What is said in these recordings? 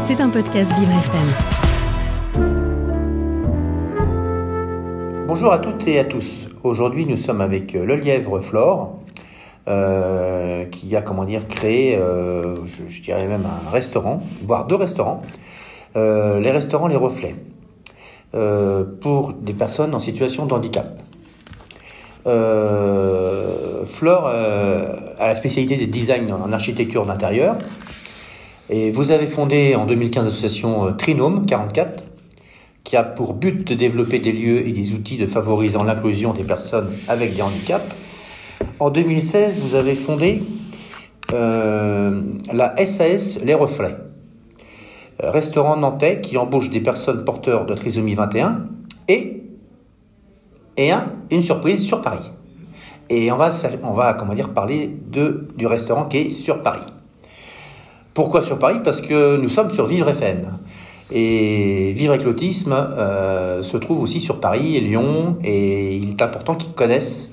C'est un podcast Vivre FM. Bonjour à toutes et à tous. Aujourd'hui, nous sommes avec euh, Le Lièvre Flore, euh, qui a, comment dire, créé, euh, je, dirais même un restaurant, voire deux restaurants. Les restaurants Les Reflets, pour des personnes en situation de handicap. Flore a la spécialité des designs en architecture d'intérieur. Et vous avez fondé en 2015 l'association euh, Trinôme 44, qui a pour but de développer des lieux et des outils de favorisant l'inclusion des personnes avec des handicaps. En 2016, vous avez fondé euh, la SAS Les Reflets, euh, restaurant nantais qui embauche des personnes porteurs de trisomie 21 et, et un, une surprise sur Paris. Et on va, on va comment dire, parler du restaurant qui est sur Paris. Pourquoi sur Paris? Parce que nous sommes sur Vivre FM. Et Vivre avec l'autisme euh, se trouve aussi sur Paris et Lyon, et il est important qu'ils connaissent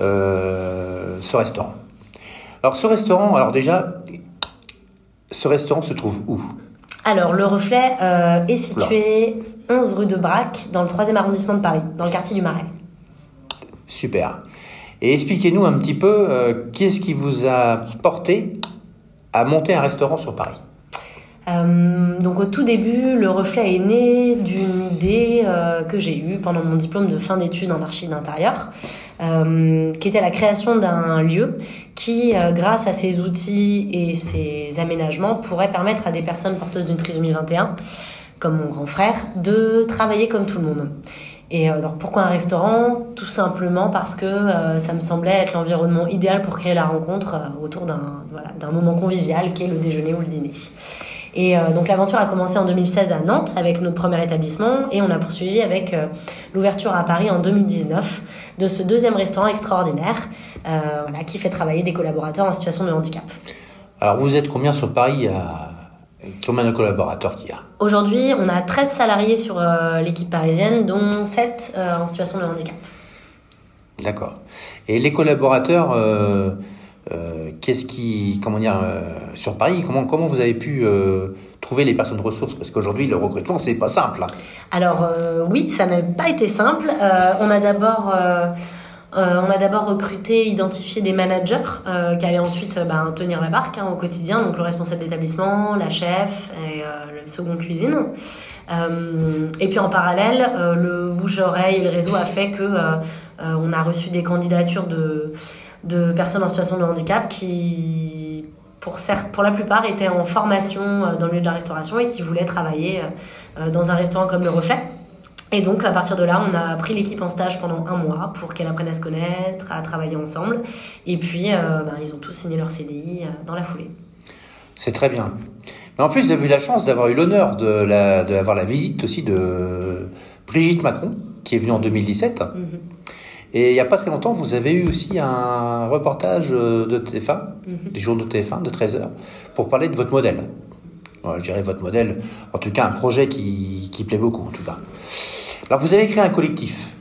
euh, ce restaurant. Alors ce restaurant, alors déjà, ce restaurant se trouve où? Alors, le reflet euh, est situé 11 rue de Braque, dans le 3e arrondissement de Paris, dans le quartier du Marais. Super. Et expliquez-nous un petit peu, euh, qu'est-ce qui vous a porté à monter un restaurant sur Paris Euh, donc, au tout début, le reflet est né d'une idée euh, que j'ai eue pendant mon diplôme de fin d'études en archi d'intérieur, euh, qui était la création d'un lieu qui, grâce à ses outils et ses aménagements, pourrait permettre à des personnes porteuses d'une trisomie 21, comme mon grand frère, de travailler comme tout le monde. Et euh, donc pourquoi un restaurant? Tout simplement parce que euh, ça me semblait être l'environnement idéal pour créer la rencontre euh, autour d'un voilà, moment convivial qui est le déjeuner ou le dîner. Et donc l'aventure a commencé en 2016 à Nantes avec notre premier établissement et on a poursuivi avec l'ouverture à Paris en 2019 de ce deuxième restaurant extraordinaire voilà, qui fait travailler des collaborateurs en situation de handicap. Alors vous êtes combien sur Paris à... Combien de collaborateurs qu'il y a Aujourd'hui, on a 13 salariés sur euh, l'équipe parisienne, dont 7 euh, en situation de handicap. D'accord. Et les collaborateurs, euh, qu'est-ce qui, comment dire, sur Paris, comment comment vous avez pu trouver les personnes ressources? Parce qu'aujourd'hui, le recrutement, c'est pas simple. hein. Alors oui, ça n'a pas été simple. On a d'abord euh, on a d'abord recruté, identifié des managers euh, qui allaient ensuite euh, ben, tenir la barque hein, au quotidien, donc le responsable d'établissement, la chef et le second cuisine. Et puis en parallèle, le bouche-oreille et le réseau a fait que on a reçu des candidatures de, personnes en situation de handicap qui, pour, pour la plupart, étaient en formation dans le milieu de la restauration et qui voulaient travailler dans un restaurant comme le Reflet. Et donc, à partir de là, on a pris l'équipe en stage pendant un mois pour qu'elle apprenne à se connaître, à travailler ensemble. Et puis, euh, ben, ils ont tous signé leur CDI euh, dans la foulée. C'est très bien. Mais en plus, vous avez eu la chance d'avoir eu l'honneur de la, d'avoir la visite aussi de Brigitte Macron, qui est venue en 2017. Mhm. Et il n'y a pas très longtemps, vous avez eu aussi un reportage euh, de TF1, Mhm. des journaux de TF1 de 13 heures, pour parler de votre modèle. Je dirais votre modèle, en tout cas un projet qui, qui plaît beaucoup en tout cas. Alors vous avez créé un collectif.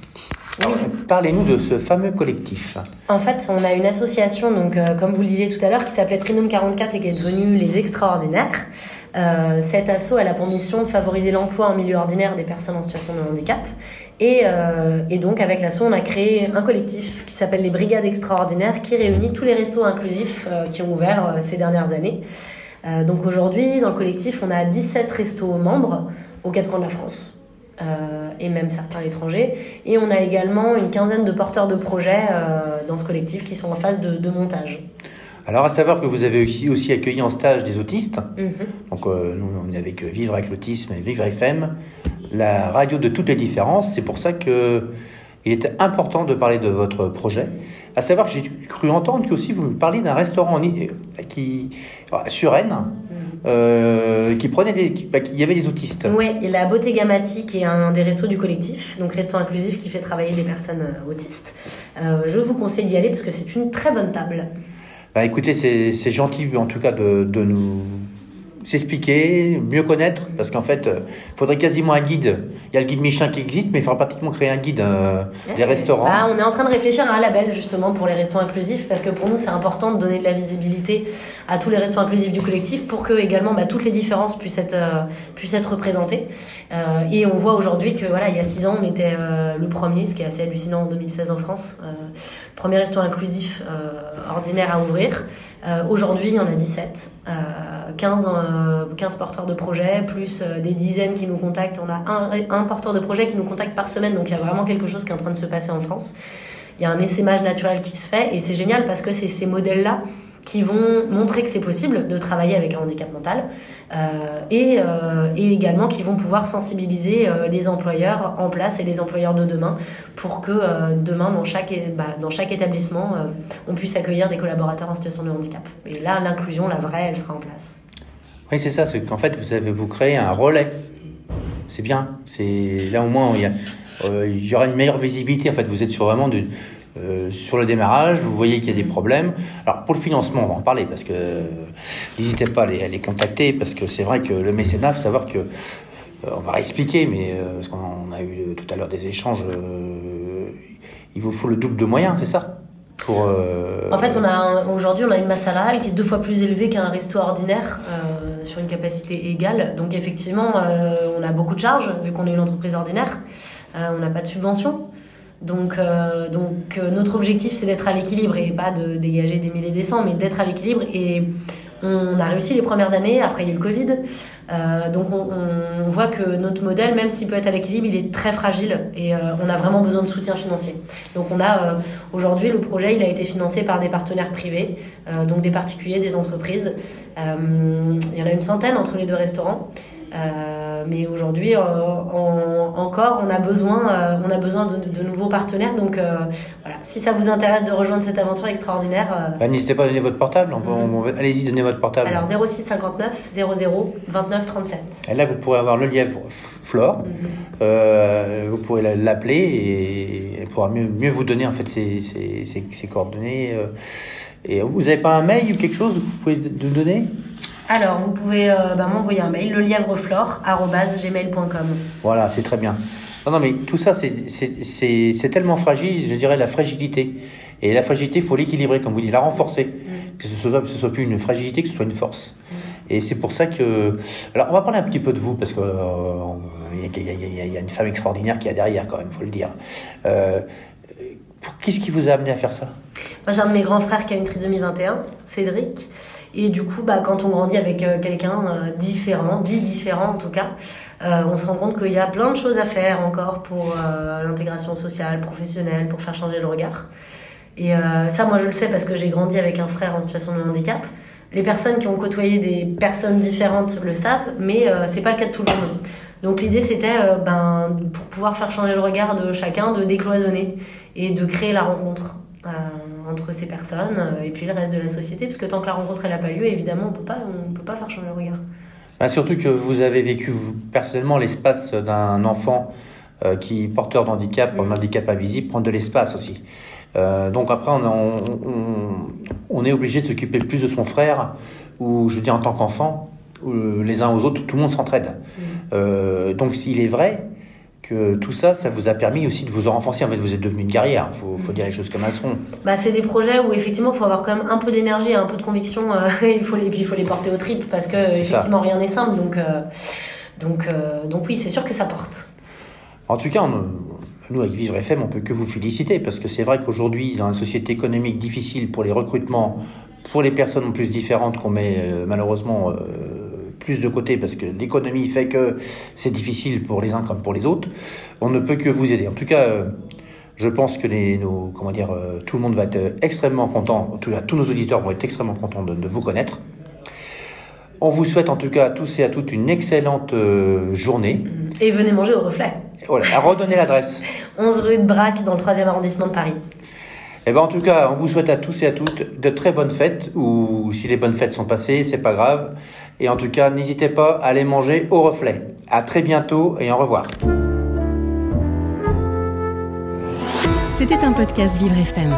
Parlez-nous de ce fameux collectif. En fait, on a une association, donc, euh, comme vous le disiez tout à l'heure, qui s'appelait Trinôme 44 et qui est devenue Les Extraordinaires. Euh, cette asso, elle a pour mission de favoriser l'emploi en milieu ordinaire des personnes en situation de handicap. Et, euh, et donc, avec l'asso, on a créé un collectif qui s'appelle les Brigades Extraordinaires, qui réunit tous les restos inclusifs euh, qui ont ouvert ces dernières années. Donc aujourd'hui, dans le collectif, on a 17 restos membres aux quatre coins de la France. Euh, et même certains à l'étranger. Et on a également une quinzaine de porteurs de projets euh, dans ce collectif qui sont en phase de, de montage. Alors à savoir que vous avez aussi, aussi accueilli en stage des autistes. Mhm. Donc euh, nous, on est avec Vivre avec l'autisme et Vivre FM, la radio de toutes les différences. C'est pour ça que il était important de parler de votre projet. À savoir que j'ai cru entendre que aussi vous me parliez d'un restaurant en qui sur Rennes, euh, qui prenait des, qui, bah, qui y avait des autistes. Oui, et la Beauté Gamati, qui est un des restos du collectif, donc resto inclusif qui fait travailler des personnes euh, autistes. Euh, je vous conseille d'y aller parce que c'est une très bonne table. Bah, écoutez, c'est c'est gentil en tout cas de, de nous s'expliquer, mieux connaître, parce qu'en fait, il faudrait quasiment un guide. Il y a le guide Michelin qui existe, mais il faudra pratiquement créer un guide des restaurants. Bah, on est en train de réfléchir à un label justement pour les restaurants inclusifs, parce que pour nous, c'est important de donner de la visibilité à tous les restaurants inclusifs du collectif pour que également bah, toutes les différences puissent être, puissent être représentées. et on voit aujourd'hui que voilà, il y a six ans, on était le premier, ce qui est assez hallucinant en 2016 en France, premier restaurant inclusif ordinaire à ouvrir. Aujourd'hui, il y en a 17. 15, 15 porteurs de projets, plus euh, des dizaines qui nous contactent. On a un, porteur de projet qui nous contacte par semaine, donc il y a vraiment quelque chose qui est en train de se passer en France. Il y a un essaimage naturel qui se fait et c'est génial parce que c'est ces modèles-là qui vont montrer que c'est possible de travailler avec un handicap mental euh, et, euh, également qui vont pouvoir sensibiliser euh, les employeurs en place et les employeurs de demain pour que euh, demain, dans chaque, bah, dans chaque établissement, euh, on puisse accueillir des collaborateurs en situation de handicap. Et là, l'inclusion, la vraie, elle sera en place. Oui, c'est ça, c'est qu'en fait, vous avez vous créez un relais. C'est bien. C'est là au moins il y, euh, y aura une meilleure visibilité. En fait, vous êtes sur vraiment de, euh, sur le démarrage, vous voyez qu'il y a des problèmes. Alors pour le financement, on va en parler parce que n'hésitez pas à les, contacter parce que c'est vrai que le mécénat, faut savoir que euh, on va expliquer, mais euh, parce qu'on a eu tout à l'heure des échanges, euh, il vous faut le double de moyens, c'est ça? Pour, euh, En fait, on a aujourd'hui, on a une masse salariale qui est deux fois plus élevée qu'un resto ordinaire euh, une capacité égale. Donc effectivement, euh, on a beaucoup de charges vu qu'on est une entreprise ordinaire. on n'a pas de subvention. Donc, donc notre objectif, c'est d'être à l'équilibre et pas de dégager des milliers et des cents, mais d'être à l'équilibre et on a réussi les premières années, après il y a eu le Covid. Euh, donc on, voit que notre modèle, même s'il peut être à l'équilibre, il est très fragile et euh, on a vraiment besoin de soutien financier. Donc on a euh, aujourd'hui le projet, il a été financé par des partenaires privés, donc des particuliers, des entreprises. Il y en a une centaine entre les deux restaurants. Euh, mais aujourd'hui, euh, encore, on a besoin, euh, on a besoin de, de, nouveaux partenaires. Donc voilà, si ça vous intéresse de rejoindre cette aventure extraordinaire, bah, n'hésitez pas à donner votre portable. On, Allez-y, donnez votre portable. Alors 06 59 00 29 37. Et là, vous pourrez avoir le lièvre Flore. -hmm. vous pourrez l'appeler et elle pourra mieux, mieux vous donner en fait ses, ses, ses, ses coordonnées. Et vous n'avez pas un mail ou quelque chose que vous pouvez nous donner? Alors, vous pouvez euh, bah, m'envoyer un mail, lelièvreflore.gmail.com. Voilà, c'est très bien. Non, non, mais tout ça, c'est tellement fragile, je dirais la fragilité. Et la fragilité, il faut l'équilibrer, comme vous dites, la renforcer. Mm. Que ce soit, que ce soit plus une fragilité, que ce soit une force. Mm. Et c'est pour ça que... Alors, on va parler un petit peu de vous, parce qu'il euh, y, y, y, a une femme extraordinaire qui est derrière, quand même, il faut le dire. Euh, Qu'est-ce qui vous a amené à faire ça? J'ai un de mes grands frères qui a une trisomie 21, Cédric. Et du coup, bah, quand on grandit avec euh, quelqu'un euh, différent, dit différent en tout cas, euh, on se rend compte qu'il y a plein de choses à faire encore pour l'intégration sociale, professionnelle, pour faire changer le regard. Et ça, moi, je le sais parce que j'ai grandi avec un frère en situation de handicap. Les personnes qui ont côtoyé des personnes différentes le savent, mais c'est pas le cas de tout le monde. Donc l'idée, c'était, ben, pour pouvoir faire changer le regard de chacun, de décloisonner et de créer la rencontre entre ces personnes euh, et puis le reste de la société, parce que tant que la rencontre n'a pas lieu, évidemment, on on peut pas faire changer le regard. Bah, surtout que vous avez vécu personnellement l'espace d'un enfant euh, qui porteur d'handicap, un handicap invisible, prendre de l'espace aussi. Euh, donc après, on, on, on, on est obligé de s'occuper plus de son frère, ou je dis en tant qu'enfant, les uns aux autres, tout le monde s'entraide. Mmh. Euh, donc s'il est vrai que tout ça, ça vous a permis aussi de vous renforcer. En fait, vous êtes devenu une guerrière. Il faut, faut, dire les choses comme elles sont. Bah, c'est des projets où effectivement, il faut avoir quand même un peu d'énergie, un peu de conviction. Euh, il faut les, puis il faut les porter au trip parce que effectivement, ça. rien n'est simple. Donc, euh, donc, euh, donc oui, c'est sûr que ça porte. En tout cas, on, nous avec Vivre FM, on peut que vous féliciter parce que c'est vrai qu'aujourd'hui, dans une société économique difficile pour les recrutements, pour les personnes en plus différentes qu'on met euh, malheureusement plus de côté parce que l'économie fait que c'est difficile pour les uns comme pour les autres, on ne peut que vous aider. En tout cas, euh, je pense que les, nos, comment dire, euh, tout le monde va être extrêmement content, tout, tous nos auditeurs vont être extrêmement contents de, de, vous connaître. On vous souhaite en tout cas à tous et à toutes une excellente euh, journée. Et venez manger au reflet. Voilà, à redonner l'adresse. 11 rue de Braque dans le 3e arrondissement de Paris. Eh ben en tout cas, on vous souhaite à tous et à toutes de très bonnes fêtes, ou si les bonnes fêtes sont passées, c'est pas grave. Et en tout cas, n'hésitez pas à aller manger au reflet. À très bientôt et au revoir. C'était un podcast Vivre FM.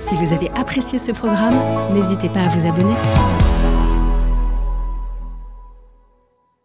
Si vous avez apprécié ce programme, n'hésitez pas à vous abonner.